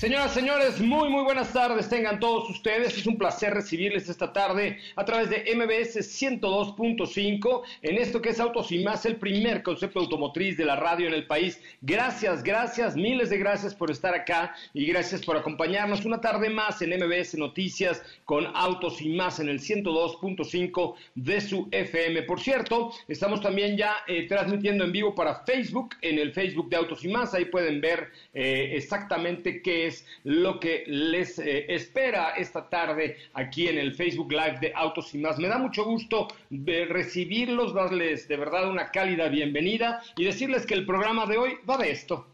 Señoras, señores, muy, muy buenas tardes. Tengan todos ustedes. Es un placer recibirles esta tarde a través de MBS 102.5 en esto que es Autos y Más, el primer concepto automotriz de la radio en el país. Gracias, gracias, miles de gracias por estar acá y gracias por acompañarnos una tarde más en MBS Noticias con Autos y Más en el 102.5 de su FM. Por cierto, estamos también ya eh, transmitiendo en vivo para Facebook, en el Facebook de Autos y Más. Ahí pueden ver eh, exactamente qué es lo que les eh, espera esta tarde aquí en el Facebook Live de Autos y más. Me da mucho gusto de recibirlos, darles de verdad una cálida bienvenida y decirles que el programa de hoy va de esto.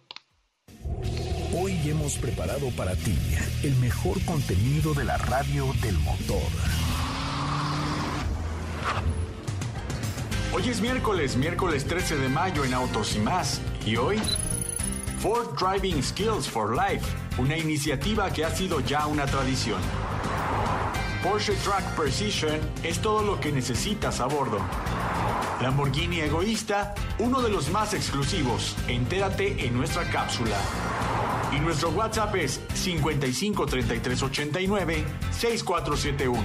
Hoy hemos preparado para ti el mejor contenido de la radio del motor. Hoy es miércoles, miércoles 13 de mayo en Autos y más. Y hoy, Ford Driving Skills for Life una iniciativa que ha sido ya una tradición. Porsche Track Precision es todo lo que necesitas a bordo. Lamborghini Egoísta, uno de los más exclusivos. Entérate en nuestra cápsula. Y nuestro WhatsApp es 55 33 89 6471.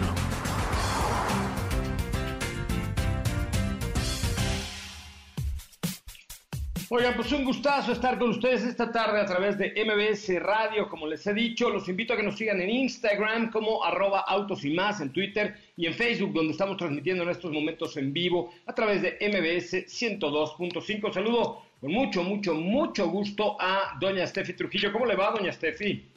Oigan, pues un gustazo estar con ustedes esta tarde a través de MBS Radio, como les he dicho, los invito a que nos sigan en Instagram como arroba autos y más, en Twitter y en Facebook, donde estamos transmitiendo en estos momentos en vivo a través de MBS 102.5. Saludo con mucho, mucho, mucho gusto a doña Steffi Trujillo. ¿Cómo le va, doña Steffi?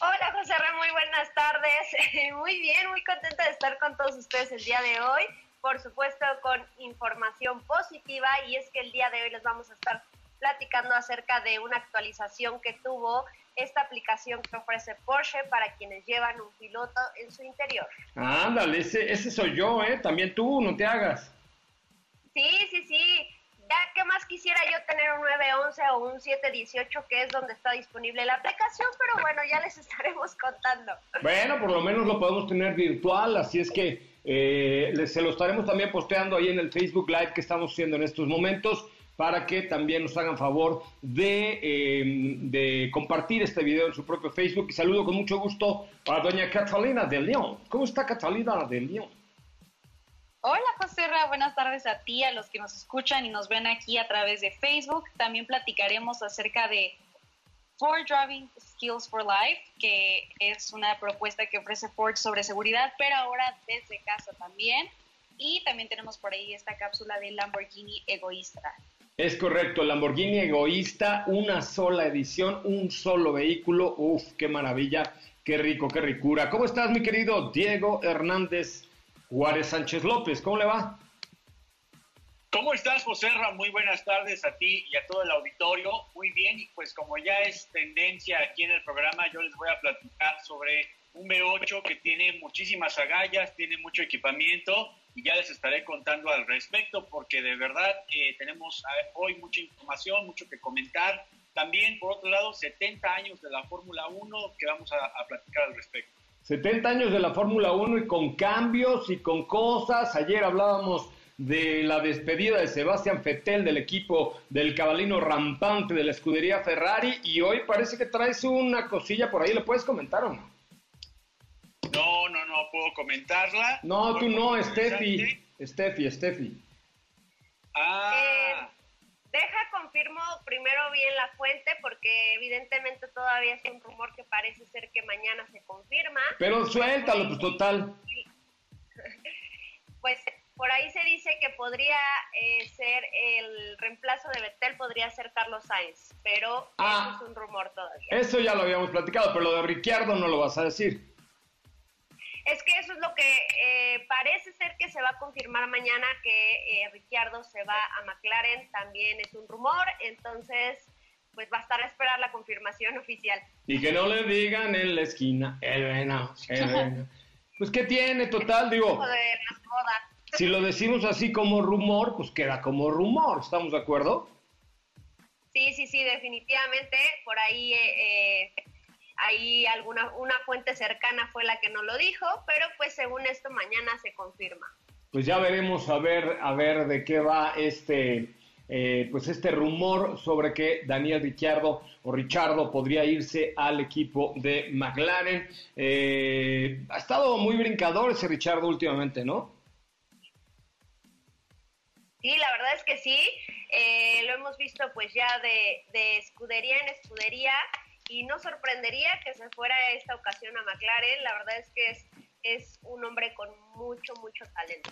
Hola José Ramón, muy buenas tardes. Muy bien, muy contenta de estar con todos ustedes el día de hoy por supuesto con información positiva y es que el día de hoy les vamos a estar platicando acerca de una actualización que tuvo esta aplicación que ofrece Porsche para quienes llevan un piloto en su interior. Ándale, ese, ese soy yo, ¿eh? También tú, no te hagas. Sí, sí, sí. Ya, ¿qué más quisiera yo tener un 911 o un 718 que es donde está disponible la aplicación? Pero bueno, ya les estaremos contando. Bueno, por lo menos lo podemos tener virtual, así es que eh, se lo estaremos también posteando ahí en el Facebook Live que estamos haciendo en estos momentos para que también nos hagan favor de, em, de, compartir este video en su propio Facebook. Y saludo con mucho gusto a doña Catalina de León. ¿Cómo está Catalina de León? Hola José buenas tardes a ti, a los que nos escuchan y nos ven aquí a través de Facebook. También platicaremos acerca de Ford Driving Skills for Life, que es una propuesta que ofrece Ford sobre seguridad, pero ahora desde casa también. Y también tenemos por ahí esta cápsula de Lamborghini Egoísta. Es correcto, Lamborghini Egoísta, una sola edición, un solo vehículo. Uf, qué maravilla, qué rico, qué ricura. ¿Cómo estás, mi querido Diego Hernández Juárez Sánchez López? ¿Cómo le va? ¿Cómo estás, José Muy buenas tardes a ti y a todo el auditorio. Muy bien, y pues como ya es tendencia aquí en el programa, yo les voy a platicar sobre un B8 que tiene muchísimas agallas, tiene mucho equipamiento y ya les estaré contando al respecto porque de verdad eh, tenemos hoy mucha información, mucho que comentar, también, por otro lado, 70 años de la Fórmula 1 que vamos a, platicar al respecto. 70 años de la Fórmula 1 y con cambios y con cosas. Ayer hablábamos de la despedida de Sebastián Fettel del equipo del cabalino rampante de la escudería Ferrari y hoy parece que traes una cosilla por ahí, ¿le puedes comentar o no? No, no, no puedo comentarla. No, tú no, Steffi. Steffi, Steffi. Ah. Eh, Deja, confirmo primero bien la fuente porque evidentemente todavía es un rumor que parece ser que mañana se confirma. Pero suéltalo, pues total. Pues por ahí se dice que podría eh, ser el reemplazo de Betel, podría ser Carlos Sainz, pero ah. eso es un rumor todavía. Eso ya lo habíamos platicado, pero lo de Ricciardo no lo vas a decir. Es que eso es lo que eh, parece ser que se va a confirmar mañana, que eh, Ricciardo se va a McLaren, también es un rumor, entonces pues va a estar a esperar la confirmación oficial. Y que no le digan en la esquina, el venado, el Pues ¿qué tiene total? Digo, si lo decimos así como rumor, pues queda como rumor, ¿estamos de acuerdo? Sí, sí, sí, definitivamente, por ahí... Eh, ahí alguna una fuente cercana fue la que no lo dijo, pero pues según esto mañana se confirma. Pues ya veremos a ver a ver de qué va este eh, pues este rumor sobre que Daniel Ricciardo o Richardo podría irse al equipo de McLaren. Eh, ha estado muy brincador ese Richardo últimamente, ¿no? Sí, la verdad es que sí. Eh, lo hemos visto pues ya de, de escudería en escudería y no sorprendería que se fuera esta ocasión a McLaren. La verdad es que es, es un hombre con mucho, mucho talento.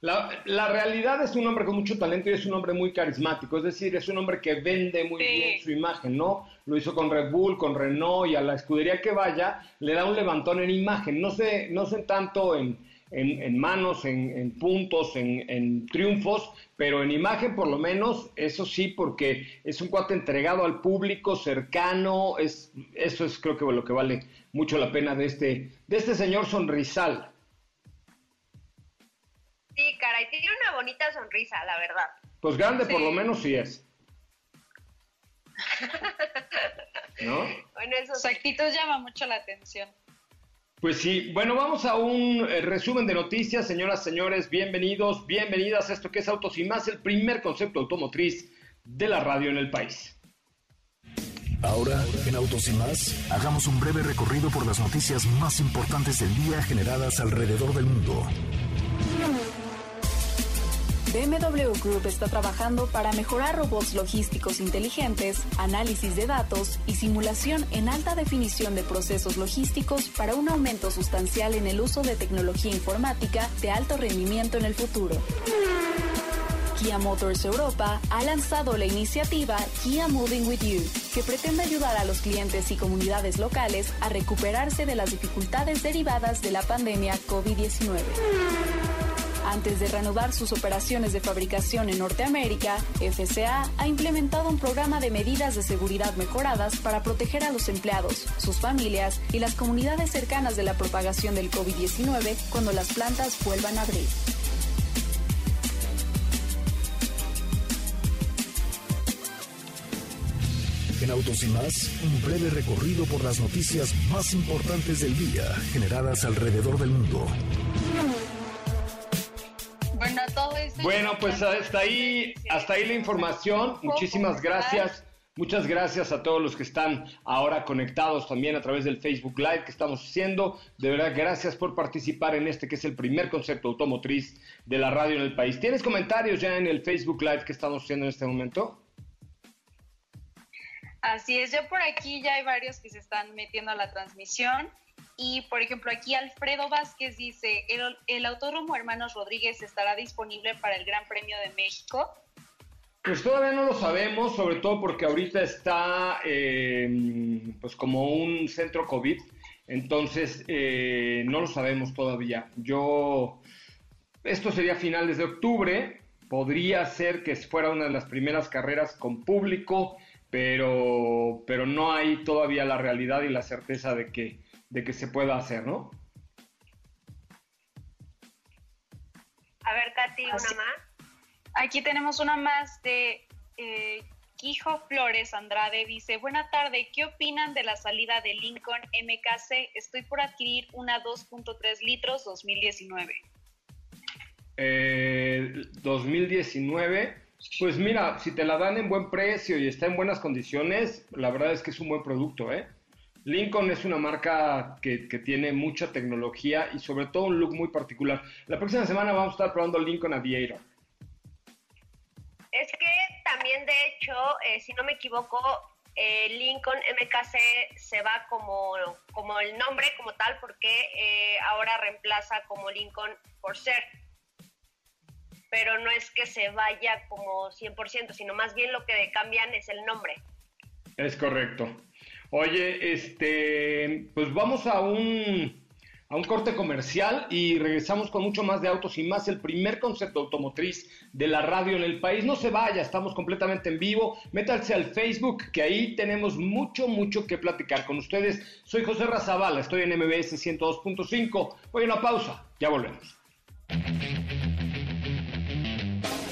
La, la, realidad es un hombre con mucho talento y es un hombre muy carismático, es decir, es un hombre que vende muy bien su imagen, ¿no? Lo hizo con Red Bull, con Renault y a la escudería que vaya le da un levantón en imagen, no sé, no sé tanto en, en, manos, en, puntos, en, triunfos, pero en imagen por lo menos, eso sí, porque es un cuate entregado al público, cercano, es, eso es creo que lo que vale mucho la pena de este, de este señor sonrisal. Sí, caray, tiene una bonita sonrisa, la verdad. Pues grande por lo menos sí es. ¿No? Bueno, eso Su actitud llama mucho la atención. Pues sí, bueno, vamos a un eh, resumen de noticias, señoras, señores, bienvenidos, bienvenidas a esto que es Autos y más, el primer concepto automotriz de la radio en el país. Ahora, en Autos y más, hagamos un breve recorrido por las noticias más importantes del día generadas alrededor del mundo. BMW Group está trabajando para mejorar robots logísticos inteligentes, análisis de datos y simulación en alta definición de procesos logísticos para un aumento sustancial en el uso de tecnología informática de alto rendimiento en el futuro. Kia Motors Europa ha lanzado la iniciativa Kia Moving With You, que pretende ayudar a los clientes y comunidades locales a recuperarse de las dificultades derivadas de la pandemia COVID-19. Antes de reanudar sus operaciones de fabricación en Norteamérica, FCA ha implementado un programa de medidas de seguridad mejoradas para proteger a los empleados, sus familias y las comunidades cercanas de la propagación del COVID-19 cuando las plantas vuelvan a abrir. En Autos y más, un breve recorrido por las noticias más importantes del día generadas alrededor del mundo. Bueno, pues hasta ahí, hasta ahí la información. Muchísimas gracias. Muchas gracias a todos los que están ahora conectados también a través del Facebook Live que estamos haciendo. De verdad, gracias por participar en este que es el primer concepto automotriz de la radio en el país. ¿Tienes comentarios ya en el Facebook Live que estamos haciendo en este momento? Así es, yo por aquí ya hay varios que se están metiendo a la transmisión. Y por ejemplo, aquí Alfredo Vázquez dice, el, el Autódromo Hermanos Rodríguez estará disponible para el Gran Premio de México. Pues todavía no lo sabemos, sobre todo porque ahorita está eh, pues como un centro COVID, entonces eh, no lo sabemos todavía. Yo, esto sería finales de octubre, podría ser que fuera una de las primeras carreras con público, pero, pero no hay todavía la realidad y la certeza de que, de que se pueda hacer, ¿no? A ver, Katy, una más. Aquí tenemos una más de eh, Quijo Flores Andrade dice, buena tarde, ¿qué opinan de la salida de Lincoln MKC? Estoy por adquirir una 2.3 litros 2019. Eh, 2019, pues mira, si te la dan en buen precio y está en buenas condiciones, la verdad es que es un buen producto, ¿eh? Lincoln es una marca que, que, tiene mucha tecnología y sobre todo un look muy particular. La próxima semana vamos a estar probando Lincoln Aviator. Es que también, de hecho, eh, si no me equivoco, eh, Lincoln MKC se va como, como el nombre como tal porque eh, ahora reemplaza como Lincoln por ser. Pero no es que se vaya como 100%, sino más bien lo que cambian es el nombre. Es correcto. Oye, este, pues vamos a un a un corte comercial y regresamos con mucho más de autos y más, el primer concepto automotriz de la radio en el país. No se vaya, estamos completamente en vivo. Métanse al Facebook, que ahí tenemos mucho, mucho que platicar con ustedes. Soy José Razabala, estoy en MBS 102.5. Voy a una pausa, ya volvemos.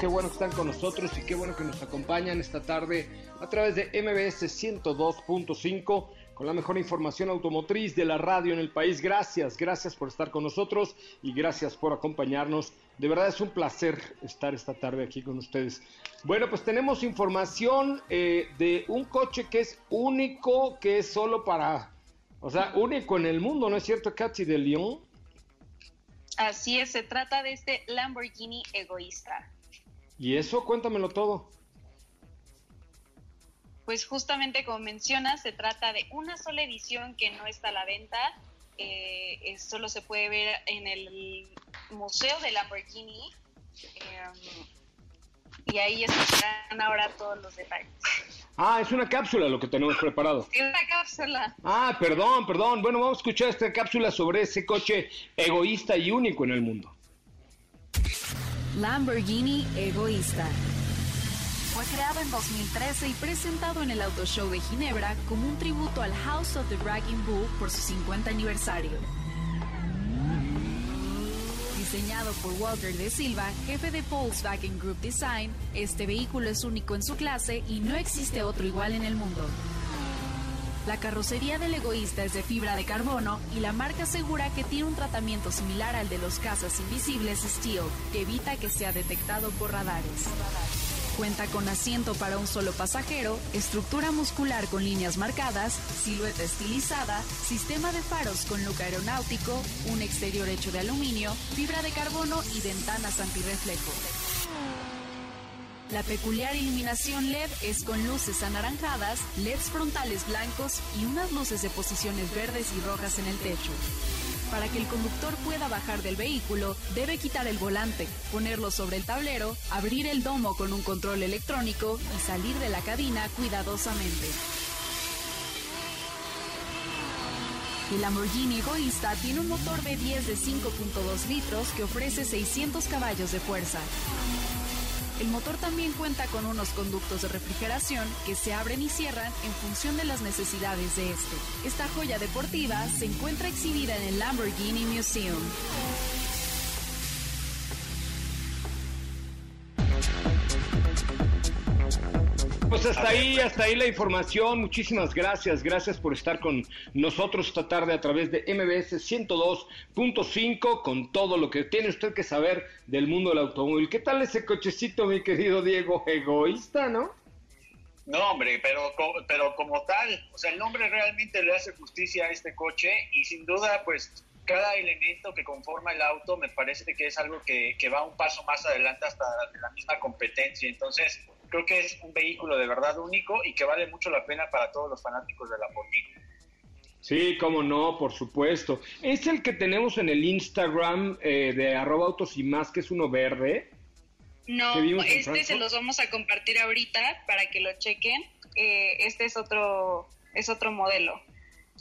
Qué bueno que están con nosotros y qué bueno que nos acompañan esta tarde a través de MBS 102.5 con la mejor información automotriz de la radio en el país. Gracias, gracias por estar con nosotros y gracias por acompañarnos. De verdad es un placer estar esta tarde aquí con ustedes. Bueno, pues tenemos información eh, de un coche que es único, que es solo para, o sea, único en el mundo, ¿no es cierto, Katy de León? Así es, se trata de este Lamborghini egoísta. ¿Y eso? Cuéntamelo todo. Pues justamente como mencionas, se trata de una sola edición que no está a la venta. Eh, solo se puede ver en el Museo de Lamborghini. Eh, y ahí están ahora todos los detalles. Ah, es una cápsula lo que tenemos preparado. Es una cápsula. Ah, perdón, perdón. Bueno, vamos a escuchar esta cápsula sobre ese coche egoísta y único en el mundo. Lamborghini Egoísta. Fue creado en 2013 y presentado en el Auto Show de Ginebra como un tributo al House of the Bragging Bull por su 50 aniversario. Diseñado por Walter de Silva, jefe de Volkswagen Group Design, este vehículo es único en su clase y no existe otro igual en el mundo. La carrocería del egoísta es de fibra de carbono y la marca asegura que tiene un tratamiento similar al de los cazas invisibles Steel, que evita que sea detectado por radares. Cuenta con asiento para un solo pasajero, estructura muscular con líneas marcadas, silueta estilizada, sistema de faros con look aeronáutico, un exterior hecho de aluminio, fibra de carbono y ventanas antirreflejo. La peculiar iluminación LED es con luces anaranjadas, LEDs frontales blancos y unas luces de posiciones verdes y rojas en el techo. Para que el conductor pueda bajar del vehículo, debe quitar el volante, ponerlo sobre el tablero, abrir el domo con un control electrónico y salir de la cabina cuidadosamente. El Lamborghini Egoísta tiene un motor V10 de 5.2 litros que ofrece 600 caballos de fuerza. El motor también cuenta con unos conductos de refrigeración que se abren y cierran en función de las necesidades de este. Esta joya deportiva se encuentra exhibida en el Lamborghini Museum. Pues hasta ahí, hasta ahí la información. Muchísimas gracias. Gracias por estar con nosotros esta tarde a través de MBS 102.5 con todo lo que tiene usted que saber del mundo del automóvil. ¿Qué tal ese cochecito, mi querido Diego? Egoísta, ¿no? No, hombre, pero, pero como tal, o sea, el nombre realmente le hace justicia a este coche y sin duda, pues cada elemento que conforma el auto me parece que es algo que, que va un paso más adelante hasta la misma competencia. Entonces, creo que es un vehículo de verdad único y que vale mucho la pena para todos los fanáticos de la Lamborghini. Sí, cómo no, por supuesto. Es el que tenemos en el Instagram eh, de arroba autos y más, que es uno verde. No, este se los vamos a compartir ahorita para que lo chequen. Eh, este es otro, es otro modelo.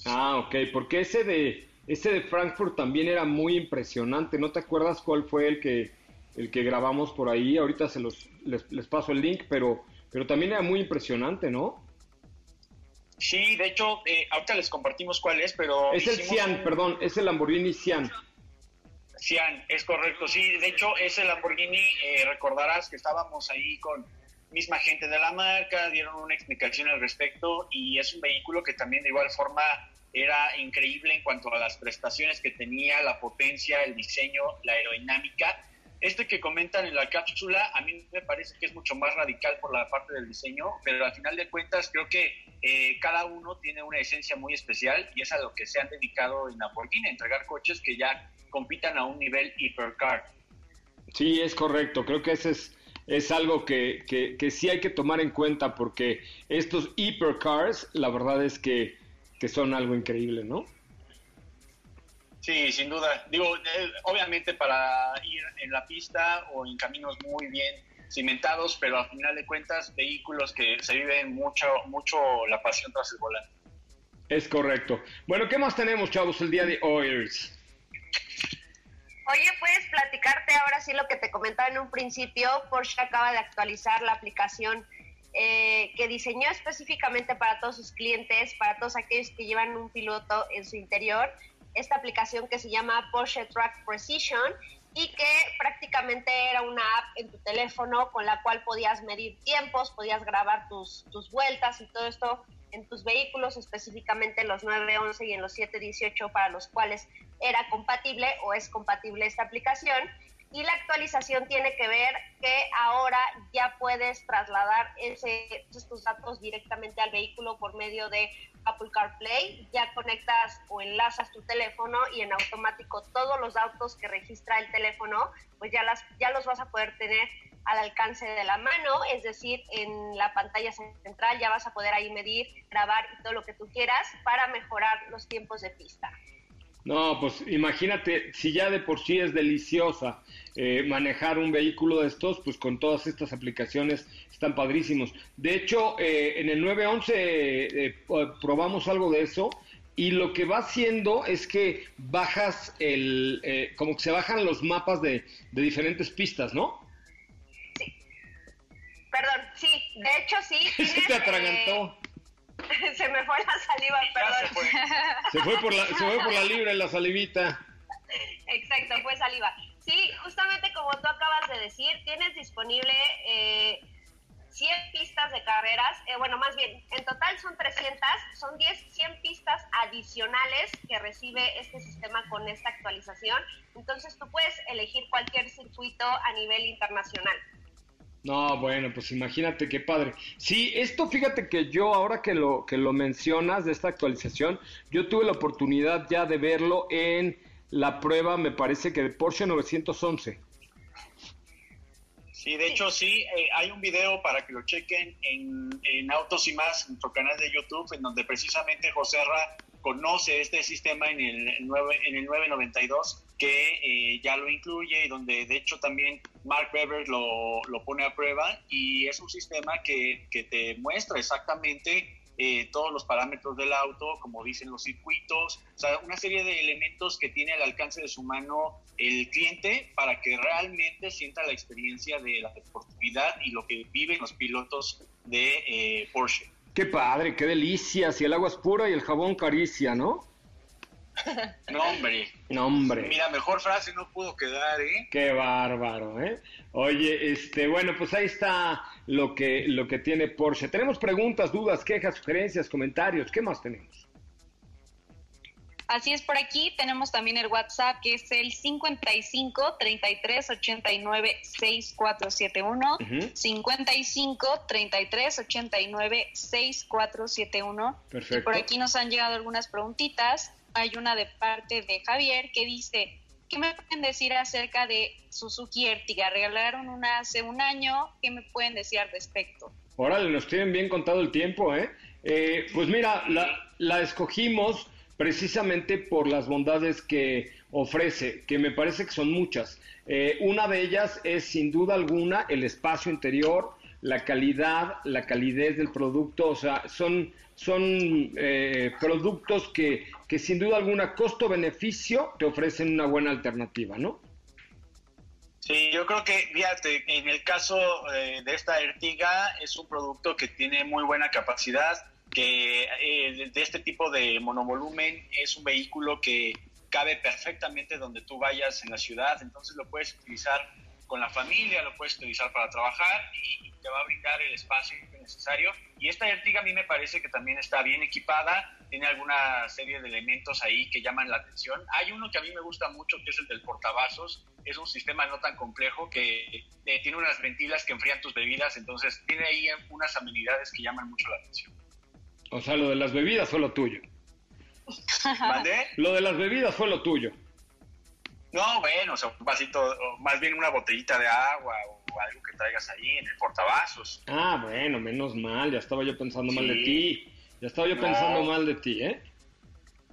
Ah, ok, porque ese de, ese de Frankfurt también era muy impresionante. ¿No te acuerdas cuál fue el que, el que grabamos por ahí? Ahorita se los, les, les paso el link, pero, pero también era muy impresionante, ¿no? Sí, de hecho, eh, ahorita les compartimos cuál es, pero... Es el Cian, perdón, es el Lamborghini Cian. Cian, es correcto, sí, de hecho, ese Lamborghini, eh, recordarás que estábamos ahí con misma gente de la marca, dieron una explicación al respecto y es un vehículo que también de igual forma era increíble en cuanto a las prestaciones que tenía, la potencia, el diseño, la aerodinámica este que comentan en la cápsula a mí me parece que es mucho más radical por la parte del diseño, pero al final de cuentas creo que eh, cada uno tiene una esencia muy especial y es a lo que se han dedicado en Lamborghini, entregar coches que ya compitan a un nivel hipercar. Sí, es correcto, creo que ese es, algo que, que, que sí hay que tomar en cuenta porque estos hipercars, la verdad es que son algo increíble, ¿no? Sí, sin duda. Digo, eh, obviamente para ir en la pista o en caminos muy bien cimentados, pero a final de cuentas vehículos que se viven mucho, mucho la pasión tras el volante. Es correcto. Bueno, ¿qué más tenemos, chavos, el día de hoy? Oye, puedes platicarte ahora sí lo que te comentaba en un principio. Porsche acaba de actualizar la aplicación eh, que diseñó específicamente para todos sus clientes, para todos aquellos que llevan un piloto en su interior esta aplicación que se llama Porsche Track Precision y que prácticamente era una app en tu teléfono con la cual podías medir tiempos, podías grabar tus, tus vueltas y todo esto en tus vehículos, específicamente en los 911 y en los 718 para los cuales era compatible o es compatible esta aplicación. Y la actualización tiene que ver que ahora ya puedes trasladar ese, tus datos directamente al vehículo por medio de Apple CarPlay, ya conectas o enlazas tu teléfono y en automático todos los datos que registra el teléfono, pues ya, las, ya los vas a poder tener al alcance de la mano, es decir, en la pantalla central ya vas a poder ahí medir, grabar y todo lo que tú quieras para mejorar los tiempos de pista. No, pues imagínate, si ya de por sí es deliciosa eh, manejar un vehículo de estos, pues con todas estas aplicaciones están padrísimos. De hecho, eh, en el 911 eh, probamos algo de eso y lo que va haciendo es que bajas el, como que se bajan los mapas de, diferentes pistas, ¿no? Sí. Perdón, sí, de hecho sí. Se te atragantó. se me fue la saliva, perdón. Se fue. por la, se fue por la libra la salivita. Exacto, fue saliva. Sí, justamente como tú acabas de decir, tienes disponible eh, 100 pistas de carreras, eh, bueno, más bien, en total son 300, son 10, 100 pistas adicionales que recibe este sistema con esta actualización. Entonces tú puedes elegir cualquier circuito a nivel internacional. No, bueno, pues imagínate qué padre. Sí, esto fíjate que yo ahora que lo que lo mencionas de esta actualización, yo tuve la oportunidad ya de verlo en la prueba, me parece que de Porsche 911. Sí, de hecho sí, eh, hay un video para que lo chequen en, en, Autos y Más, en nuestro canal de YouTube, en donde precisamente José Ra conoce este sistema en el, 9, en el 992 que eh, ya lo incluye y donde de hecho también Mark Webber lo, lo pone a prueba y es un sistema que, que te muestra exactamente eh, todos los parámetros del auto, como dicen los circuitos, o sea, una serie de elementos que tiene al alcance de su mano el cliente para que realmente sienta la experiencia de la deportividad y lo que viven los pilotos de eh, Porsche. Qué padre, qué delicia, si el agua es pura y el jabón caricia, ¿no? No, hombre. No, hombre. Mira, mejor frase no pudo quedar, ¿eh? Qué bárbaro, ¿eh? Oye, este, bueno, pues ahí está lo que, lo que tiene Porsche. Tenemos preguntas, dudas, quejas, sugerencias, comentarios. ¿Qué más tenemos? Así es, por aquí tenemos también el WhatsApp que es el 55 33 89 6471. 55 33 89 6471. Perfecto. Y por aquí nos han llegado algunas preguntitas. Hay una de parte de Javier que dice: ¿Qué me pueden decir acerca de Suzuki Ertiga? Regalaron una hace un año. ¿Qué me pueden decir al respecto? Órale, nos tienen bien contado el tiempo, ¿eh? eh pues mira, la, la escogimos precisamente por las bondades que ofrece, que me parece que son muchas. Eh, una de ellas es sin duda alguna el espacio interior, la calidad, la calidez del producto, o sea, son, son eh, productos que, que sin duda alguna costo-beneficio te ofrecen una buena alternativa, ¿no? Sí, yo creo que, fíjate, en el caso eh, de esta Ertiga es un producto que tiene muy buena capacidad, que eh, de este tipo de monovolumen es un vehículo que cabe perfectamente donde tú vayas en la ciudad, entonces lo puedes utilizar con la familia, lo puedes utilizar para trabajar y, te va a brindar el espacio necesario. Y esta Ertiga a mí me parece que también está bien equipada, tiene alguna serie de elementos ahí que llaman la atención. Hay uno que a mí me gusta mucho, que es el del portavasos. Es un sistema no tan complejo que eh, tiene unas ventilas que enfrían tus bebidas, entonces tiene ahí unas amenidades que llaman mucho la atención. O sea, lo de las bebidas fue lo tuyo. ¿Vale? Lo de las bebidas fue lo tuyo. No, bueno, o sea, un vasito, más bien una botellita de agua o algo que traigas ahí en el portavasos. Ah, bueno, menos mal, ya estaba yo pensando mal de ti. Ya estaba yo pensando mal de ti, ¿eh?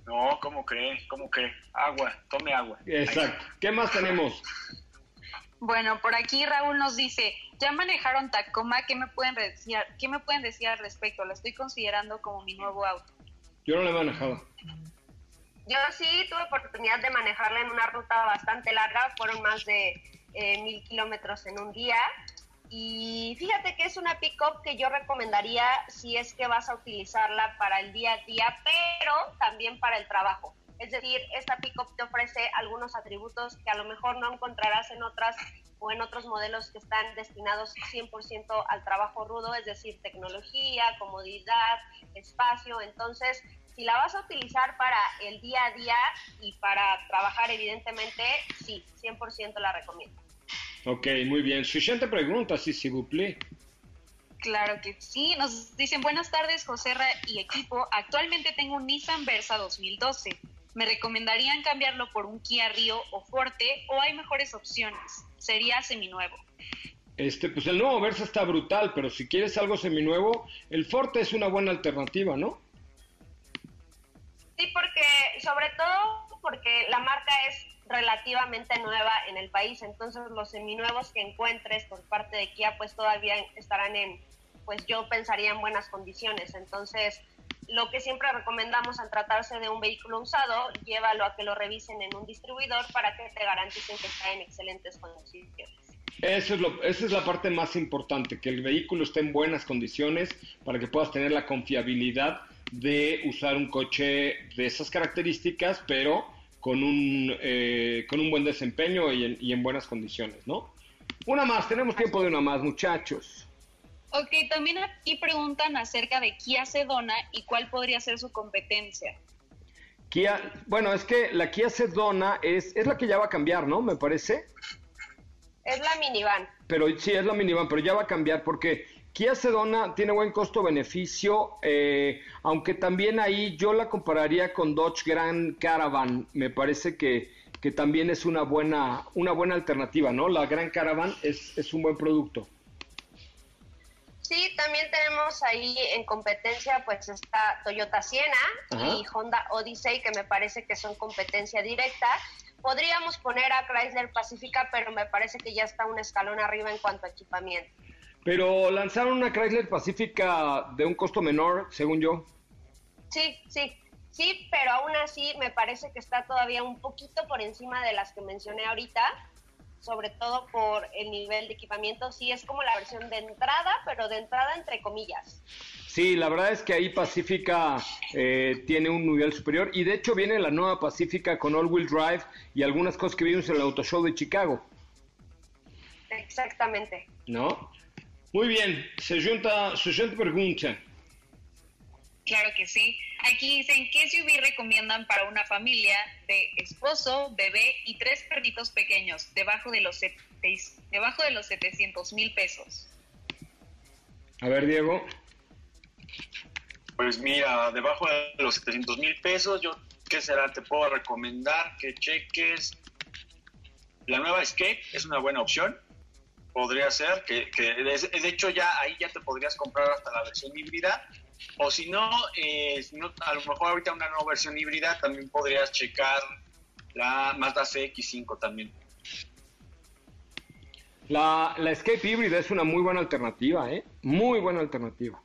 No, ¿cómo cree? ¿Cómo cree? Agua, tome agua. Exacto. ¿Qué más tenemos? Bueno, por aquí Raúl nos dice, ya manejaron Tacoma, ¿qué me pueden decir, qué me pueden decir al respecto? Lo estoy considerando como mi nuevo auto. Yo no lo he manejado. Yo sí tuve oportunidad de manejarla en una ruta bastante larga, fueron más de eh, mil kilómetros en un día. Y fíjate que es una pick-up que yo recomendaría si es que vas a utilizarla para el día a día, pero también para el trabajo. Es decir, esta pick-up te ofrece algunos atributos que a lo mejor no encontrarás en otras o en otros modelos que están destinados 100% al trabajo rudo, es decir, tecnología, comodidad, espacio. Entonces, si la vas a utilizar para el día a día y para trabajar, evidentemente, sí, 100% la recomiendo. Ok, muy bien. Siguiente pregunta, si se Claro que sí. Nos dicen buenas tardes, José y equipo. Actualmente tengo un Nissan Versa 2012. ¿Me recomendarían cambiarlo por un Kia Rio o Forte o hay mejores opciones? Sería seminuevo. Este, pues el nuevo Versa está brutal, pero si quieres algo seminuevo, el Forte es una buena alternativa, ¿no? Sí, porque sobre todo porque la marca es relativamente nueva en el país, entonces los seminuevos que encuentres por parte de Kia pues todavía estarán en, pues yo pensaría en buenas condiciones, entonces lo que siempre recomendamos al tratarse de un vehículo usado, llévalo a que lo revisen en un distribuidor para que te garanticen que está en excelentes condiciones. Eso es lo, esa es la parte más importante, que el vehículo esté en buenas condiciones para que puedas tener la confiabilidad de usar un coche de esas características, pero con un, eh, con un buen desempeño y en, y en buenas condiciones, ¿no? Una más, tenemos tiempo de una más, muchachos. Ok, también aquí preguntan acerca de Kia Sedona y cuál podría ser su competencia. Kia, bueno, es que la Kia Sedona es, es la que ya va a cambiar, ¿no? Me parece. Es la minivan. Pero sí, es la minivan, pero ya va a cambiar porque Kia Sedona tiene buen costo-beneficio, eh, aunque también ahí yo la compararía con Dodge Grand Caravan. Me parece que, que también es una buena, una buena alternativa, ¿no? La Grand Caravan es, es un buen producto. Sí, también tenemos ahí en competencia, pues está Toyota Siena y Honda Odyssey, que me parece que son competencia directa. Podríamos poner a Chrysler Pacifica, pero me parece que ya está un escalón arriba en cuanto a equipamiento. Pero lanzaron una Chrysler Pacifica de un costo menor, según yo. Sí, sí, sí, pero aún así me parece que está todavía un poquito por encima de las que mencioné ahorita sobre todo por el nivel de equipamiento, sí es como la versión de entrada, pero de entrada entre comillas. Sí, la verdad es que ahí Pacífica eh, tiene un nivel superior y de hecho viene la nueva Pacífica con all-wheel drive y algunas cosas que vimos en el Auto Show de Chicago. Exactamente. ¿No? Muy bien, se junta, siguiente pregunta. Claro que sí. Aquí dicen, ¿qué SUV recomiendan para una familia de esposo, bebé y tres perritos pequeños debajo de los, debajo de los 700 mil pesos? A ver, Diego. Pues mira, debajo de los 700 mil pesos, yo, ¿qué será? Te puedo recomendar que cheques la nueva Escape, es una buena opción. Podría ser, que, que de hecho ya ahí ya te podrías comprar hasta la versión híbrida o si no, eh, a lo mejor ahorita una nueva versión híbrida también podrías checar la Mazda CX5 también. La, la Escape híbrida es una muy buena alternativa, ¿eh? Muy buena alternativa.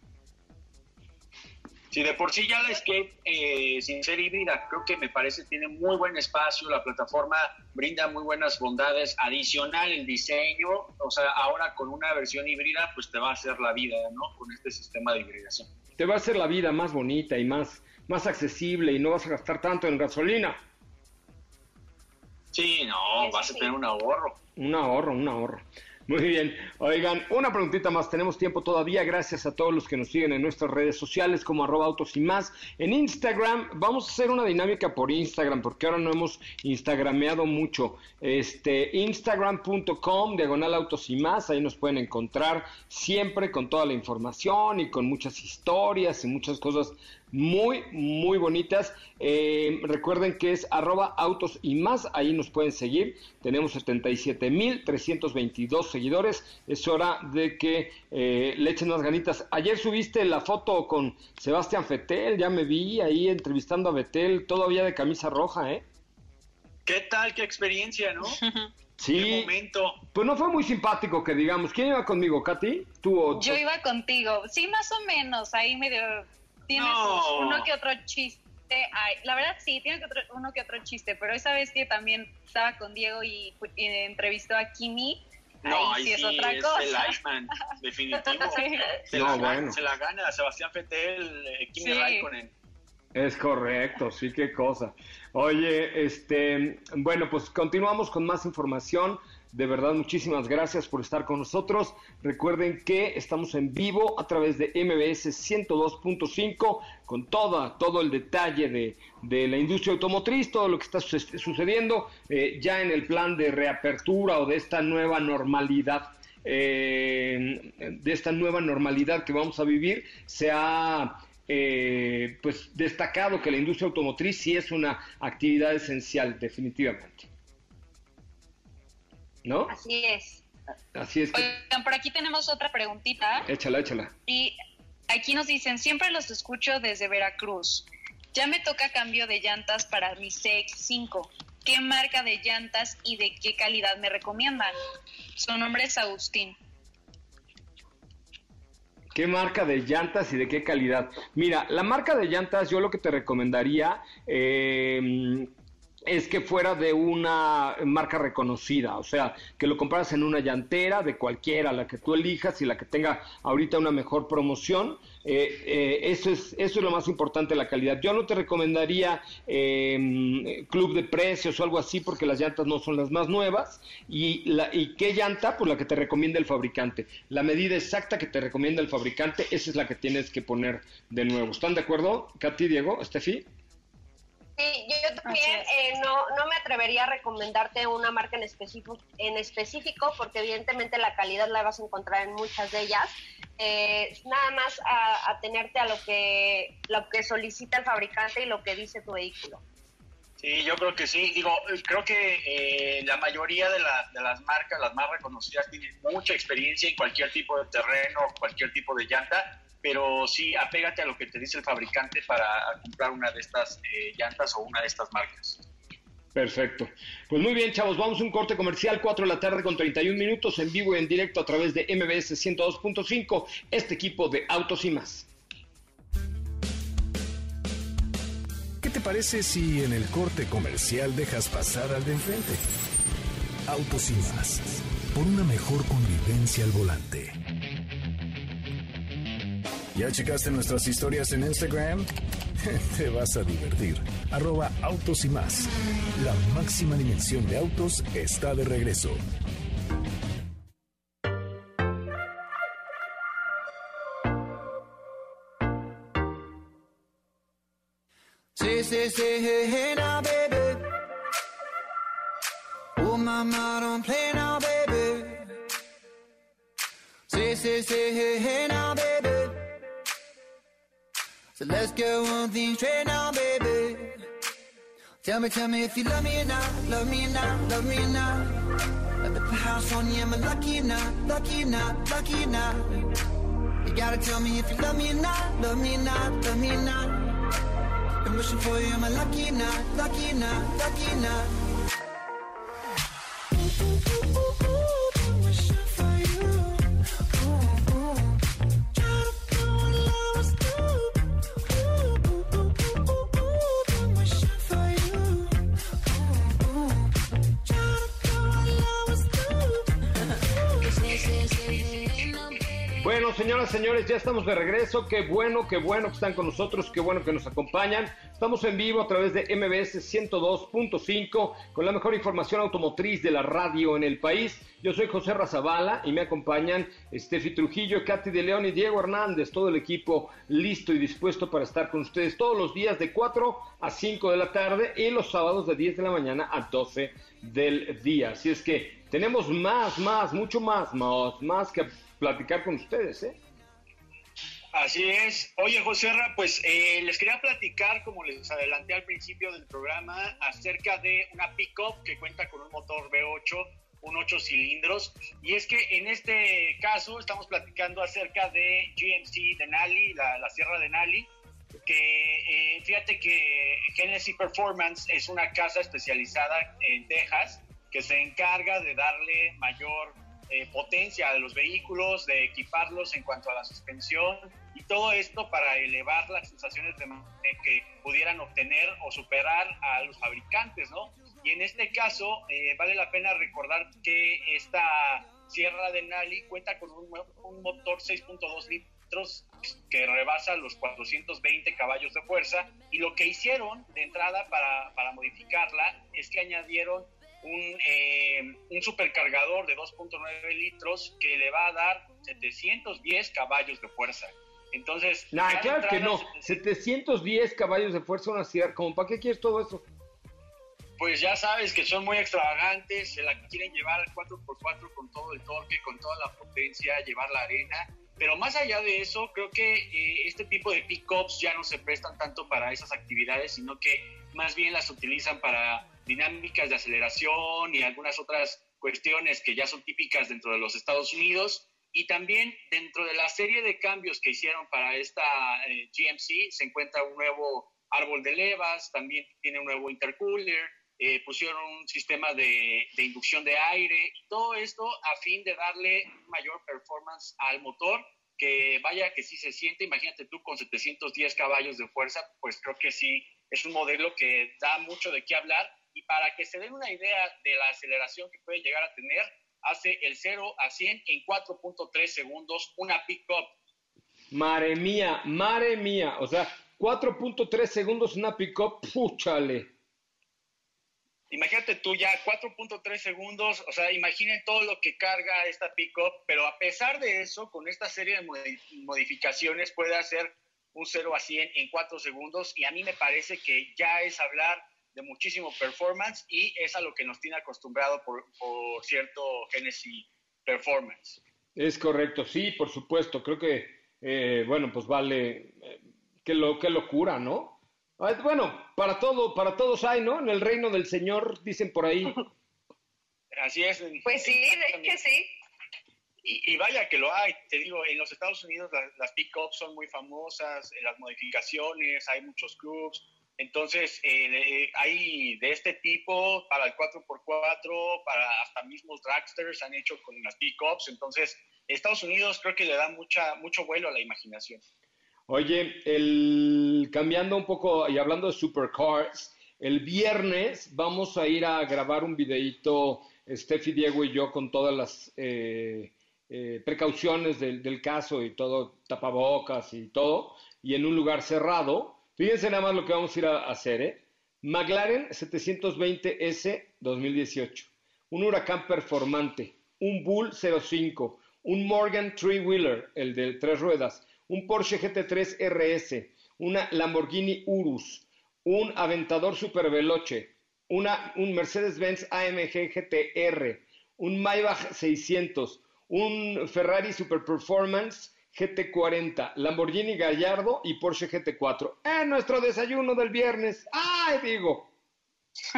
Si de por sí ya la Escape, eh, sin ser híbrida, creo que me parece tiene muy buen espacio, la plataforma brinda muy buenas bondades, adicional el diseño, o sea, ahora con una versión híbrida, pues te va a hacer la vida, ¿no? Con este sistema de hibridación te va a hacer la vida más bonita y más, más accesible y no vas a gastar tanto en gasolina. Sí, no, vas a tener un ahorro. Un ahorro, un ahorro. Muy bien. Oigan, una preguntita más. Tenemos tiempo todavía. Gracias a todos los que nos siguen en nuestras redes sociales como arroba autos y más. En Instagram, vamos a hacer una dinámica por Instagram porque ahora no hemos instagrameado mucho. Este, instagram.com, diagonal autos y más. Ahí nos pueden encontrar siempre con toda la información y con muchas historias y muchas cosas muy, muy bonitas. Eh, recuerden que es arroba autos y más, ahí nos pueden seguir. Tenemos 77.322 seguidores. Es hora de que eh, le echen unas ganitas. Ayer subiste la foto con Sebastián Fetel, ya me vi ahí entrevistando a Betel, todavía de camisa roja, ¿eh? ¿Qué tal? ¿Qué experiencia, no? Sí. momento. Pues no fue muy simpático que digamos. ¿Quién iba conmigo, Katy? ¿Tú o... Yo iba contigo. Sí, más o menos. Ahí medio tiene uno que otro chiste. la verdad sí, tiene uno que otro chiste, pero esa vez que también estaba con Diego y, entrevistó a Kimi, no, ahí, sí es otra cosa. El Iceman, definitivo. se, la, bueno. se, la, gana Sebastián Fetel, eh, Kimi sí. Raikkonen. Es correcto, sí, qué cosa. Oye, este, bueno, pues continuamos con más información. De verdad, muchísimas gracias por estar con nosotros. Recuerden que estamos en vivo a través de MBS 102.5 con toda, todo el detalle de, de, la industria automotriz, todo lo que está sucediendo eh, ya en el plan de reapertura o de esta nueva normalidad. Eh, de esta nueva normalidad que vamos a vivir, se ha eh, pues destacado que la industria automotriz sí es una actividad esencial, definitivamente. ¿No? Así es. Así es. Oigan, por aquí tenemos otra preguntita. Échala, échala. Y aquí nos dicen, siempre los escucho desde Veracruz. Ya me toca cambio de llantas para mi CX5. ¿Qué marca de llantas y de qué calidad me recomiendan? Su nombre es Agustín. ¿Qué marca de llantas y de qué calidad? Mira, la marca de llantas yo lo que te recomendaría... Eh, es que fuera de una marca reconocida, o sea, que lo compraras en una llantera de cualquiera, la que tú elijas y la que tenga ahorita una mejor promoción. Eh, eh, eso, es, eso es lo más importante, la calidad. Yo no te recomendaría eh, club de precios o algo así porque las llantas no son las más nuevas. Y, la, ¿Y qué llanta? Pues la que te recomienda el fabricante. La medida exacta que te recomienda el fabricante, esa es la que tienes que poner de nuevo. ¿Están de acuerdo, Katy, Diego, Estefi? Sí, yo, también eh, no, no me atrevería a recomendarte una marca en específico, en específico porque evidentemente la calidad la vas a encontrar en muchas de ellas. Eh, nada más a, a, tenerte a lo que, lo que solicita el fabricante y lo que dice tu vehículo. Sí, yo creo que sí. Digo, creo que eh, la mayoría de, de, las marcas, las más reconocidas, tienen mucha experiencia en cualquier tipo de terreno, cualquier tipo de llanta, pero sí, apégate a lo que te dice el fabricante para comprar una de estas eh, llantas o una de estas marcas. Perfecto. Pues muy bien, chavos, vamos a un corte comercial, 4 de la tarde con 31 minutos, en vivo y en directo a través de MBS 102.5, este equipo de Autos y más. ¿Qué te parece si en el corte comercial dejas pasar al de enfrente? Autos y más, por una mejor convivencia al volante. ¿Ya checaste nuestras historias en Instagram? Te vas a divertir. Arroba autos y más. La máxima dimensión de autos está de regreso. Say, say, say, hey, hey now, baby. Oh, mama, don't play now, baby. Say, say, say, hey, hey now. So let's get one thing straight now, baby. Tell me, tell me if you love me or not, love me or not, love me or not. Me put house on you, am I lucky or not, lucky or not, lucky or not? You gotta tell me if you love me or not, love me or not, love me or not. I'm wishing for you, am I lucky or not, lucky or not, lucky or not? Bueno, señoras, señores, ya estamos de regreso. Qué bueno, qué bueno que están con nosotros, qué bueno que nos acompañan. Estamos en vivo a través de MBS 102.5 con la mejor información automotriz de la radio en el país. Yo soy José Razabala y me acompañan Steffi Trujillo, Katy de León y Diego Hernández, todo el equipo listo y dispuesto para estar con ustedes todos los días de 4 a 5 de la tarde y los sábados de 10 de la mañana a 12 del día. Así es que tenemos más, más, mucho más, más, más que platicar con ustedes, ¿eh? Así es. Oye, José pues eh, les quería platicar, como les adelanté al principio del programa, acerca de una pickup que cuenta con un motor V8, un 8 cilindros. Y es que en este caso estamos platicando acerca de GMC Denali, la, la Sierra Denali, que eh, fíjate que Genesis Performance es una casa especializada en Texas que se encarga de darle mayor eh, potencia a los vehículos, de equiparlos en cuanto a la suspensión y todo esto para elevar las sensaciones de, que pudieran obtener o superar a los fabricantes, ¿no? Y en este caso eh, vale la pena recordar que esta Sierra de Nali cuenta con un, un motor 6.2 litros que rebasa los 420 caballos de fuerza y lo que hicieron de entrada para, para modificarla es que añadieron un, eh, un supercargador de 2.9 litros que le va a dar 710 caballos de fuerza. Entonces, nah, claro que no. 710 caballos de fuerza una sierra. ¿Cómo para qué quieres todo eso? Pues ya sabes que son muy extravagantes, se la quieren llevar 4x4 con todo el torque, con toda la potencia, llevar la arena. Pero más allá de eso, creo que eh, este tipo de pickups ya no se prestan tanto para esas actividades, sino que más bien las utilizan para dinámicas de aceleración y algunas otras cuestiones que ya son típicas dentro de los Estados Unidos. Y también dentro de la serie de cambios que hicieron para esta eh, GMC se encuentra un nuevo árbol de levas, también tiene un nuevo intercooler, eh, pusieron un sistema de, de, inducción de aire, todo esto a fin de darle mayor performance al motor, que vaya que sí se siente, imagínate tú con 710 caballos de fuerza, pues creo que sí es un modelo que da mucho de qué hablar y para que se den una idea de la aceleración que puede llegar a tener, hace el 0 a 100 en 4.3 segundos una pick-up. Madre mía, madre mía, o sea, 4.3 segundos una pick-up, púchale. Imagínate tú ya 4.3 segundos, o sea, imaginen todo lo que carga esta pick-up, pero a pesar de eso, con esta serie de modificaciones puede hacer un 0 a 100 en 4 segundos y a mí me parece que ya es hablar de muchísimo performance y es a lo que nos tiene acostumbrado por, cierto Genesis Performance. Es correcto, sí, por supuesto. Creo que, eh, bueno, pues vale, eh, qué, lo, qué locura, ¿no? Ah, Bueno, para todo, para todos hay, ¿no? En el reino del Señor, dicen por ahí. Así es. Pues sí, de que sí. Y, y vaya que lo hay, te digo, en los Estados Unidos la- las pick-ups son muy famosas, eh, las modificaciones, hay muchos clubs, entonces eh, eh, hay de este tipo para el 4x4, para hasta mismos dragsters han hecho con las pick-ups, entonces Estados Unidos creo que le da mucha, mucho vuelo a la imaginación. Oye, el, cambiando un poco y hablando de supercars, el viernes vamos a ir a grabar un videíto, Steffi, Diego y yo, con todas las eh, eh, precauciones del, del caso y todo, tapabocas y todo, y en un lugar cerrado. Fíjense nada más lo que vamos a ir a hacer, ¿eh? McLaren 720S 2018, un huracán performante, un Bull 05, un Morgan Three Wheeler, el de tres ruedas, un Porsche GT3 RS, una Lamborghini Urus, un Aventador Super Veloce, una, un Mercedes-Benz AMG GTR, un Maybach 600, un Ferrari Super Performance GT40, Lamborghini Gallardo y Porsche GT4. ¡Eh, nuestro desayuno del viernes! ¡Ay, digo!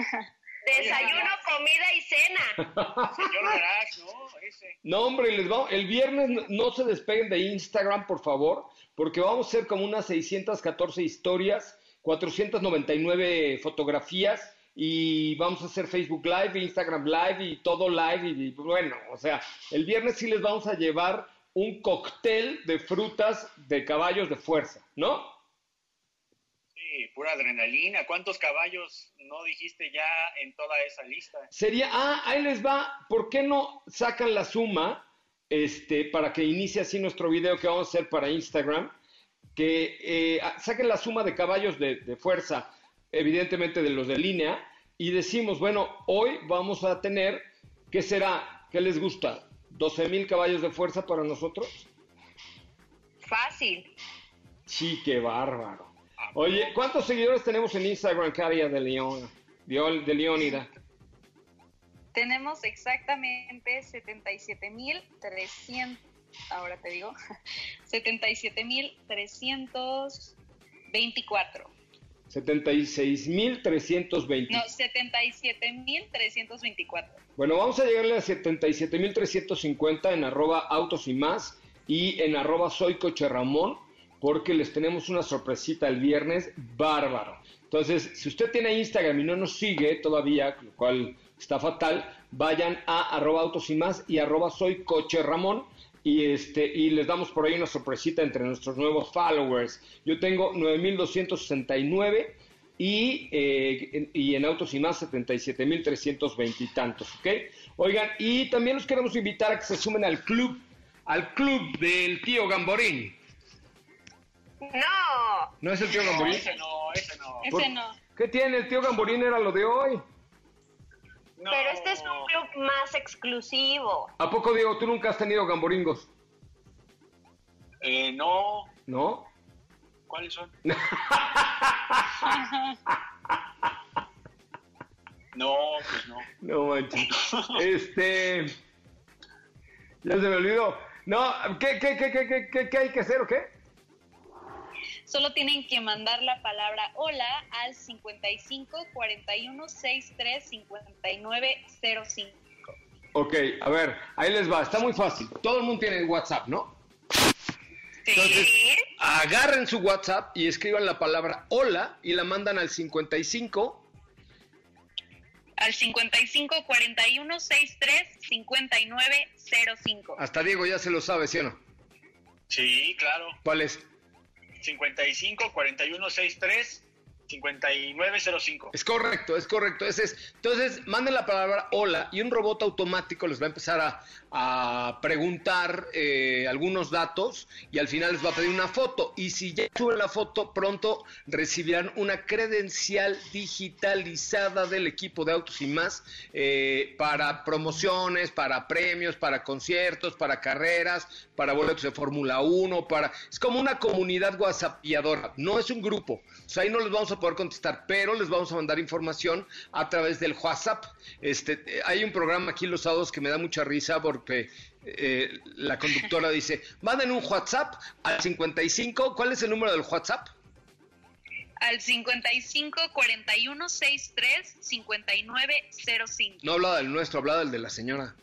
Desayuno, comida y cena. Señor Garage, ¿no? Ese. No, hombre, les va- el viernes no, no se despeguen de Instagram, por favor, porque vamos a hacer como unas 614 historias, 499 fotografías y vamos a hacer Facebook Live, Instagram Live y todo live y, y bueno, o sea, el viernes sí les vamos a llevar un cóctel de frutas de caballos de fuerza, ¿no? Sí, pura adrenalina. ¿Cuántos caballos no dijiste ya en toda esa lista? Sería, ah, ahí les va, ¿por qué no sacan la suma este, para que inicie así nuestro video que vamos a hacer para Instagram? Que eh, ah, saquen la suma de caballos de, de fuerza, evidentemente de los de línea, y decimos, bueno, hoy vamos a tener, ¿qué será? ¿Qué les gusta? ¿12 mil caballos de fuerza para nosotros? Fácil. Sí, qué bárbaro. Oye, ¿cuántos seguidores tenemos en Instagram, Caria de León? De, Leónida. Tenemos exactamente 77.300, ahora te digo, 77.324. 76.320. No, 77.324. Bueno, vamos a llegarle a 77.350 en arroba autos y más y en arroba soy coche Ramón porque les tenemos una sorpresita el viernes bárbaro. Entonces, si usted tiene Instagram y no nos sigue todavía, lo cual está fatal, vayan a arroba autos y más y arroba soy coche Ramón y este y les damos por ahí una sorpresita entre nuestros nuevos followers. Yo tengo 9269 y, eh, en- y en autos y más 77.320 y tantos, ¿ok? Oigan, y también los queremos invitar a que se sumen al club, al club del tío Gamborín. No. ¿No es el tío Gamborín? Ese no, ese no. Ese no. ¿Qué tiene el tío Gamborín? Era lo de hoy. No. Pero este es un club más exclusivo. ¿A poco, Diego, tú nunca has tenido gamboringos? Eh, no. ¿No? ¿Cuáles son? No, pues no. No manches. Este. Ya se me olvidó. No, ¿qué, qué, qué, qué, qué, qué- qué hay que hacer o qué? Solo tienen que mandar la palabra hola al 55 41 63 59 05. Ok, a ver, ahí les va. Está muy fácil. Todo el mundo tiene WhatsApp, ¿no? Entonces, agarren su WhatsApp y escriban la palabra hola y la mandan al 55. Al 55 41 63 59 05. Hasta Diego ya se lo sabe, ¿sí o no? Sí, claro. ¿Cuál es? 55 41 63 5905. Es correcto, es correcto. Ese es. Entonces, manden la palabra hola y un robot automático les va a empezar a, a preguntar eh, algunos datos y al final les va a pedir una foto. Y si ya suben la foto, pronto recibirán una credencial digitalizada del equipo de Autos y más eh, para promociones, para premios, para conciertos, para carreras, para boletos de Fórmula 1, para... Es como una comunidad whatsappiadora, no es un grupo. O sea, ahí no les vamos a poder contestar, pero les vamos a mandar información a través del WhatsApp. Este, eh, hay un programa aquí los sábados que me da mucha risa porque eh, la conductora dice, manden un WhatsApp al 55, ¿cuál es el número del WhatsApp? Al 55 41 63 59 05. No hablaba del nuestro, hablaba del de la señora.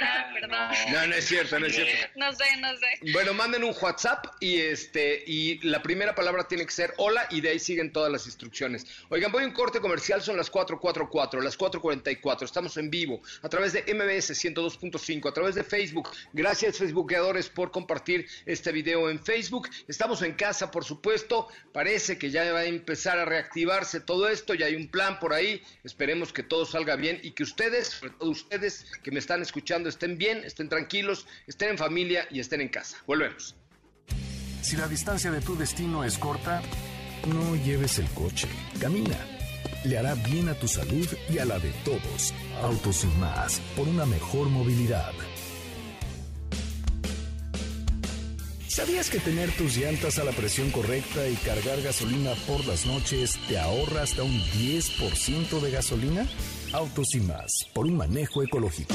Ah, perdón. No, no es cierto, no es cierto. No sé, no sé. Bueno, manden un WhatsApp y este y la primera palabra tiene que ser hola y de ahí siguen todas las instrucciones. Oigan, voy a un corte comercial, son las 444, las 444. Estamos en vivo a través de MBS 102.5, a través de Facebook. Gracias Facebookeadores por compartir este video en Facebook. Estamos en casa, por supuesto. Parece que ya va a empezar a reactivarse todo esto, ya hay un plan por ahí. Esperemos que todo salga bien y que ustedes, sobre todo ustedes que me están escuchando estén bien, estén tranquilos, estén en familia y estén en casa. Volvemos. Si la distancia de tu destino es corta, no lleves el coche, camina. Le hará bien a tu salud y a la de todos. Autos y más, por una mejor movilidad. ¿Sabías que tener tus llantas a la presión correcta y cargar gasolina por las noches te ahorra hasta un 10% de gasolina? Autos y más, por un manejo ecológico.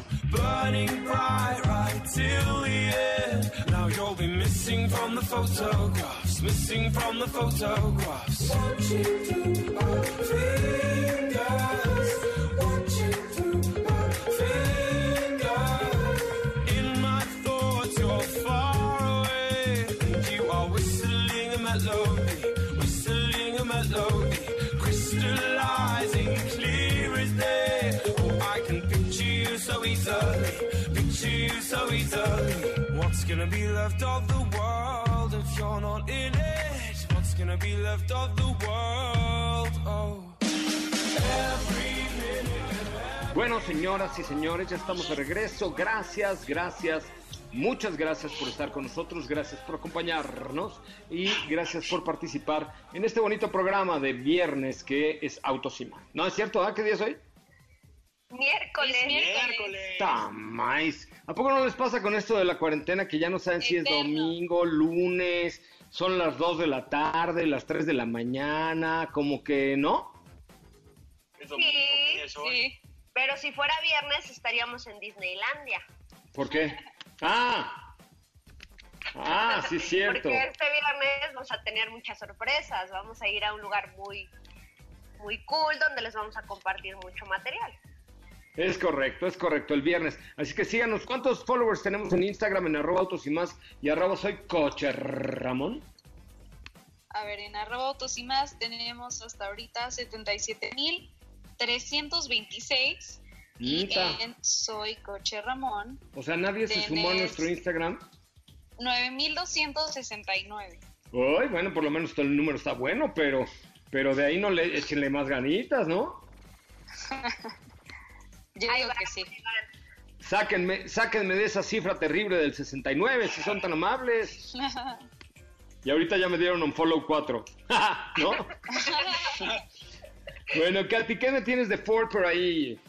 Burning bright right till the end. Now you'll be missing from the photographs, missing from the photographs. Watching through my fingers, picture you so easily. What's gonna be left of the world if you're not in it? What's gonna be left of the world? Oh. Bueno, señoras y señores, ya estamos de regreso. Gracias, gracias. Muchas gracias por estar con nosotros, gracias por acompañarnos y gracias por participar en este bonito programa de viernes que es Autosima. ¿No es cierto? ¿Ah? ¿Qué día es hoy? Miércoles. Es miércoles. Tamais. ¿A poco no les pasa con esto de la cuarentena que ya no saben si es domingo, lunes, son las 2 de la tarde, las 3 de la mañana, como que no? Es domingo, Sí, ¿qué es hoy? Sí. Pero si fuera viernes estaríamos en Disneylandia. ¿Por qué? Ah. Ah, sí es cierto. Porque este viernes vamos a tener muchas sorpresas. Vamos a ir a un lugar muy, muy cool donde les vamos a compartir mucho material. Es correcto, es correcto, el viernes. Así que síganos. ¿Cuántos followers tenemos en Instagram en arroba autos y más y arroba soy coche Ramón? A ver, en arroba autos y más tenemos hasta ahorita 77.326. Y en Soy Coche Ramón, O sea, nadie se sumó a nuestro Instagram. 9.269. Ay, bueno, por lo menos el número está bueno, pero, pero de ahí no le échenle más ganitas, ¿no? Yo Ahí digo van, que sí. Sáquenme, sáquenme de esa cifra terrible del 69, si son tan amables. Y ahorita ya me dieron un follow 4. ¿No? bueno, Katy, ¿qué me tienes de Ford por ahí?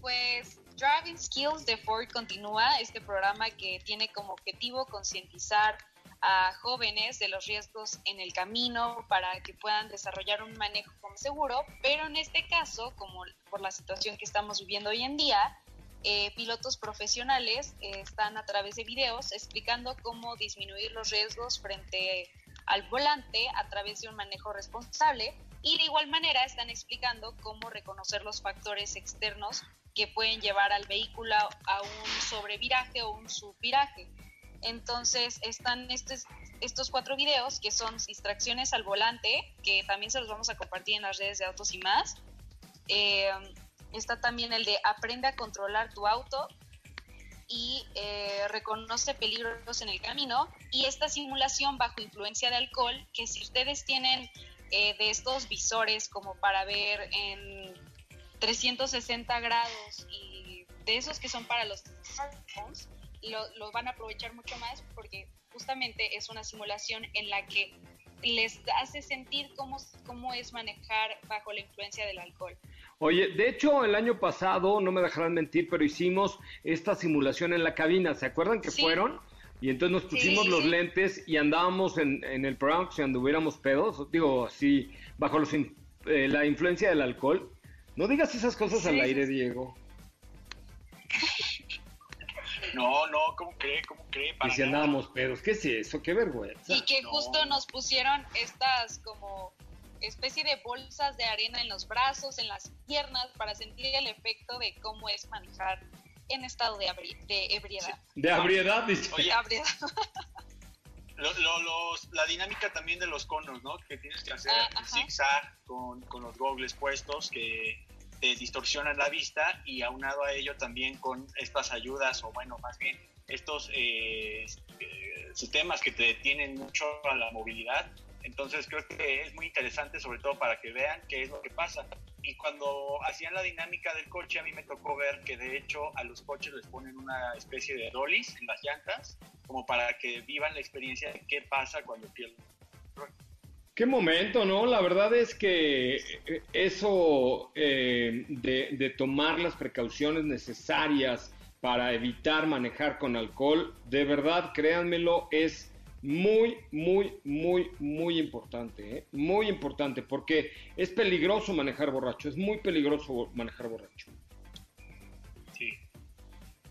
Pues Driving Skills de Ford continúa, este programa que tiene como objetivo concientizar a jóvenes de los riesgos en el camino para que puedan desarrollar un manejo seguro, pero en este caso, como por la situación que estamos viviendo hoy en día, eh, pilotos profesionales eh, están a través de videos explicando cómo disminuir los riesgos frente al volante a través de un manejo responsable y de igual manera están explicando cómo reconocer los factores externos que pueden llevar al vehículo a un sobreviraje o un subviraje. Entonces están estos, estos cuatro videos que son distracciones al volante, que también se los vamos a compartir en las redes de autos y más. Eh, está también el de aprende a controlar tu auto y eh, reconoce peligros en el camino. Y esta simulación bajo influencia de alcohol, que si ustedes tienen eh, de estos visores como para ver en 360 grados y de esos que son para los smartphones, lo, lo van a aprovechar mucho más porque justamente es una simulación en la que les hace sentir cómo, cómo es manejar bajo la influencia del alcohol. Oye, de hecho, el año pasado, no me dejarán mentir, pero hicimos esta simulación en la cabina. ¿Se acuerdan que Sí. fueron? Y entonces nos pusimos Sí. los lentes y andábamos en, en el programa como si anduviéramos pedos, digo, así, bajo los eh, la influencia del alcohol. No digas esas cosas al aire. Diego. No, no, ¿cómo cree? ¿Cómo cree? Y Para si andábamos pedos, ¿qué es eso? ¡Qué vergüenza! Y que No. justo nos pusieron estas como especie de bolsas de arena en los brazos, en las piernas, para sentir el efecto de cómo es manejar en estado de, ebriedad. De abriedad, dice. Oye, Ebriedad. lo- lo- los- la dinámica también de los conos, ¿no? Que tienes que hacer Ah, zigzag con, con los gogles puestos que te distorsionan la vista y aunado a ello también con estas ayudas o bueno, más bien estos eh, eh, sistemas que te detienen mucho a la movilidad. Entonces creo que es muy interesante sobre todo para que vean qué es lo que pasa. Y cuando hacían la dinámica del coche a mí me tocó ver que de hecho a los coches les ponen una especie de dollies en las llantas como para que vivan la experiencia de qué pasa cuando pierden. Qué momento, ¿no? La verdad es que eh, eso eh, de, de tomar las precauciones necesarias para evitar manejar con alcohol, de verdad, créanmelo, es muy, muy, muy, muy importante, ¿eh? Muy importante, porque es peligroso manejar borracho, es muy peligroso manejar borracho. Sí.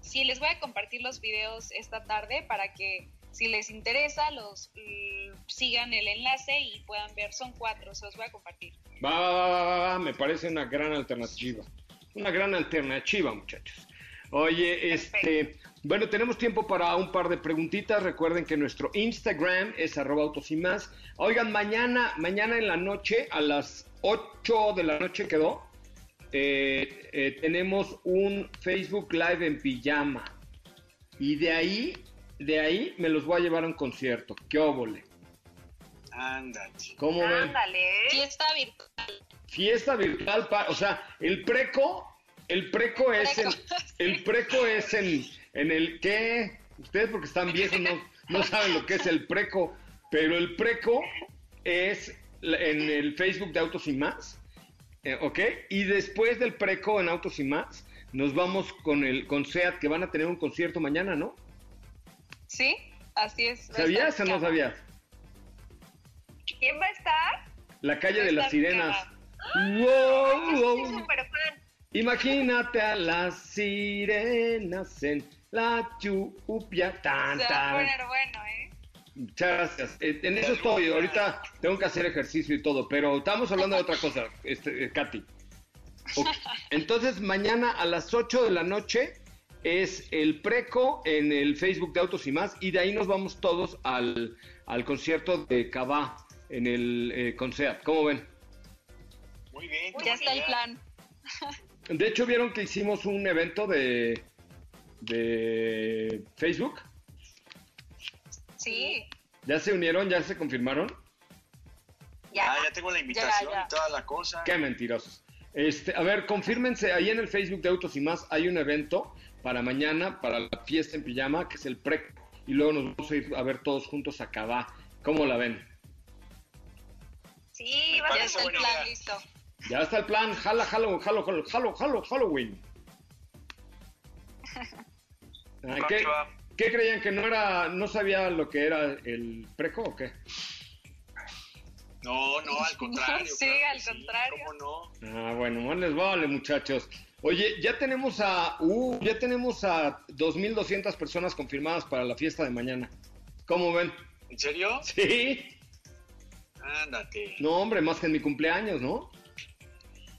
Sí, les voy a compartir los videos esta tarde para que si les interesa los l- sigan el enlace y puedan ver. Son cuatro, se los voy a compartir. Va, va, va, va, va, va, me parece una gran alternativa. Una gran alternativa, muchachos. Oye, este, bueno, tenemos tiempo para un par de preguntitas. Recuerden que nuestro Instagram es arroba autos y más. Oigan, mañana, mañana en la noche, a las 8 de la noche quedó, eh, eh, tenemos un Facebook Live en pijama. Y de ahí, de ahí me los voy a llevar a un concierto. ¡Qué óvole! Ándale. ¿Cómo ven? Ándale. Fiesta virtual. Fiesta virtual, pa- o sea, el preco, el preco es en, el preco es en, en el que, ustedes porque están viejos no, no saben lo que es el preco, pero el preco es en el Facebook de Autos y Más, eh, ¿ok? Y después del preco en Autos y Más, nos vamos con el con SEAT que van a tener un concierto mañana, ¿no? ¿Sí? Así es. ¿Sabías o no sabías? ¿Quién va a estar? La calle de las sirenas. ¡Wow! Yo wow. soy súper fan. Imagínate a las sirenas en la lluvia. Tan, Se va a tan. poner bueno, ¿eh? Muchas gracias. Eh, En eso estoy. Ahorita tengo que hacer ejercicio y todo, pero estamos hablando de otra cosa, este, eh, Katy. Entonces, mañana a las 8 de la noche es el preco en el Facebook de Autos y más, y de ahí nos vamos todos al, al concierto de Cabá en el eh, Conceat. ¿Cómo ven? Muy bien. Ya está el plan. De hecho, vieron que hicimos un evento de, de Facebook. Sí. ¿Ya se unieron? ¿Ya se confirmaron? Ya. Ah, ya tengo la invitación ya. y toda la cosa. Qué mentirosos. Este, a ver, confírmense, ahí en el Facebook de Autos y más hay un evento para mañana, para la fiesta en pijama, que es el pre, y luego nos vamos a ir a ver todos juntos a Cabá. ¿Cómo la ven? Sí, va a Ya parece está ser el plan idea. listo. Ya está el plan, jala, jalo, jalo, jalo, jalo, jalo, Halloween. ¿Qué, qué creían que no era, no sabía lo que era el preco o qué? No, no, al contrario. Sí, claro al contrario. ¿Cómo no? Ah, bueno, más les vale, muchachos. Oye, ya tenemos a, uh, ya tenemos a 2.200 personas confirmadas para la fiesta de mañana. ¿Cómo ven? ¿En serio? Sí. Ándate. No, hombre, más que en mi cumpleaños, ¿no?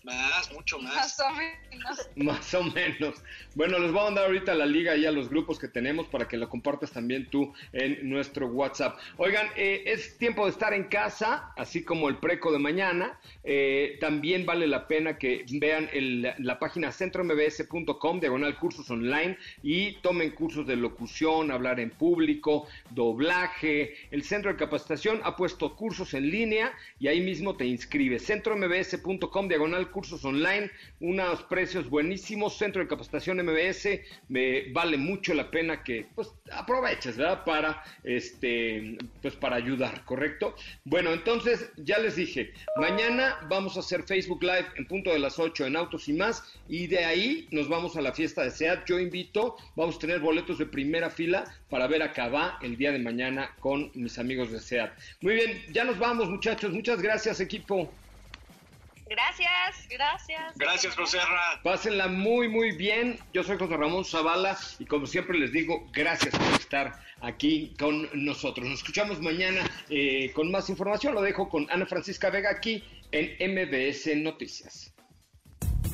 Más, mucho más. Más o menos. Más o menos. Bueno, les voy a mandar ahorita la liga y a los grupos que tenemos para que lo compartas también tú en nuestro WhatsApp. Oigan, eh, es tiempo de estar en casa, así como el preco de mañana. Eh, también vale la pena que vean el- la página centrombs.com, diagonal cursos online, y tomen cursos de locución, hablar en público, doblaje. El centro de capacitación ha puesto cursos en línea y ahí mismo te inscribes. centrombs.com, diagonal cursos online, unos precios buenísimos, centro de capacitación MBS, me vale mucho la pena que pues aproveches, ¿verdad? Para este pues para ayudar, ¿correcto? Bueno, entonces ya les dije, mañana vamos a hacer Facebook Live en punto de las 8 en Autos y más y de ahí nos vamos a la fiesta de SEAT. Yo invito, vamos a tener boletos de primera fila para ver a el día de mañana con mis amigos de SEAT. Muy bien, ya nos vamos muchachos, muchas gracias equipo. Gracias, gracias. Gracias, José Ra. Pásenla muy, muy bien. Yo soy José Ramón Zavala y como siempre les digo, gracias por estar aquí con nosotros. Nos escuchamos mañana eh, con más información. Lo dejo con Ana Francisca Vega aquí en MBS Noticias.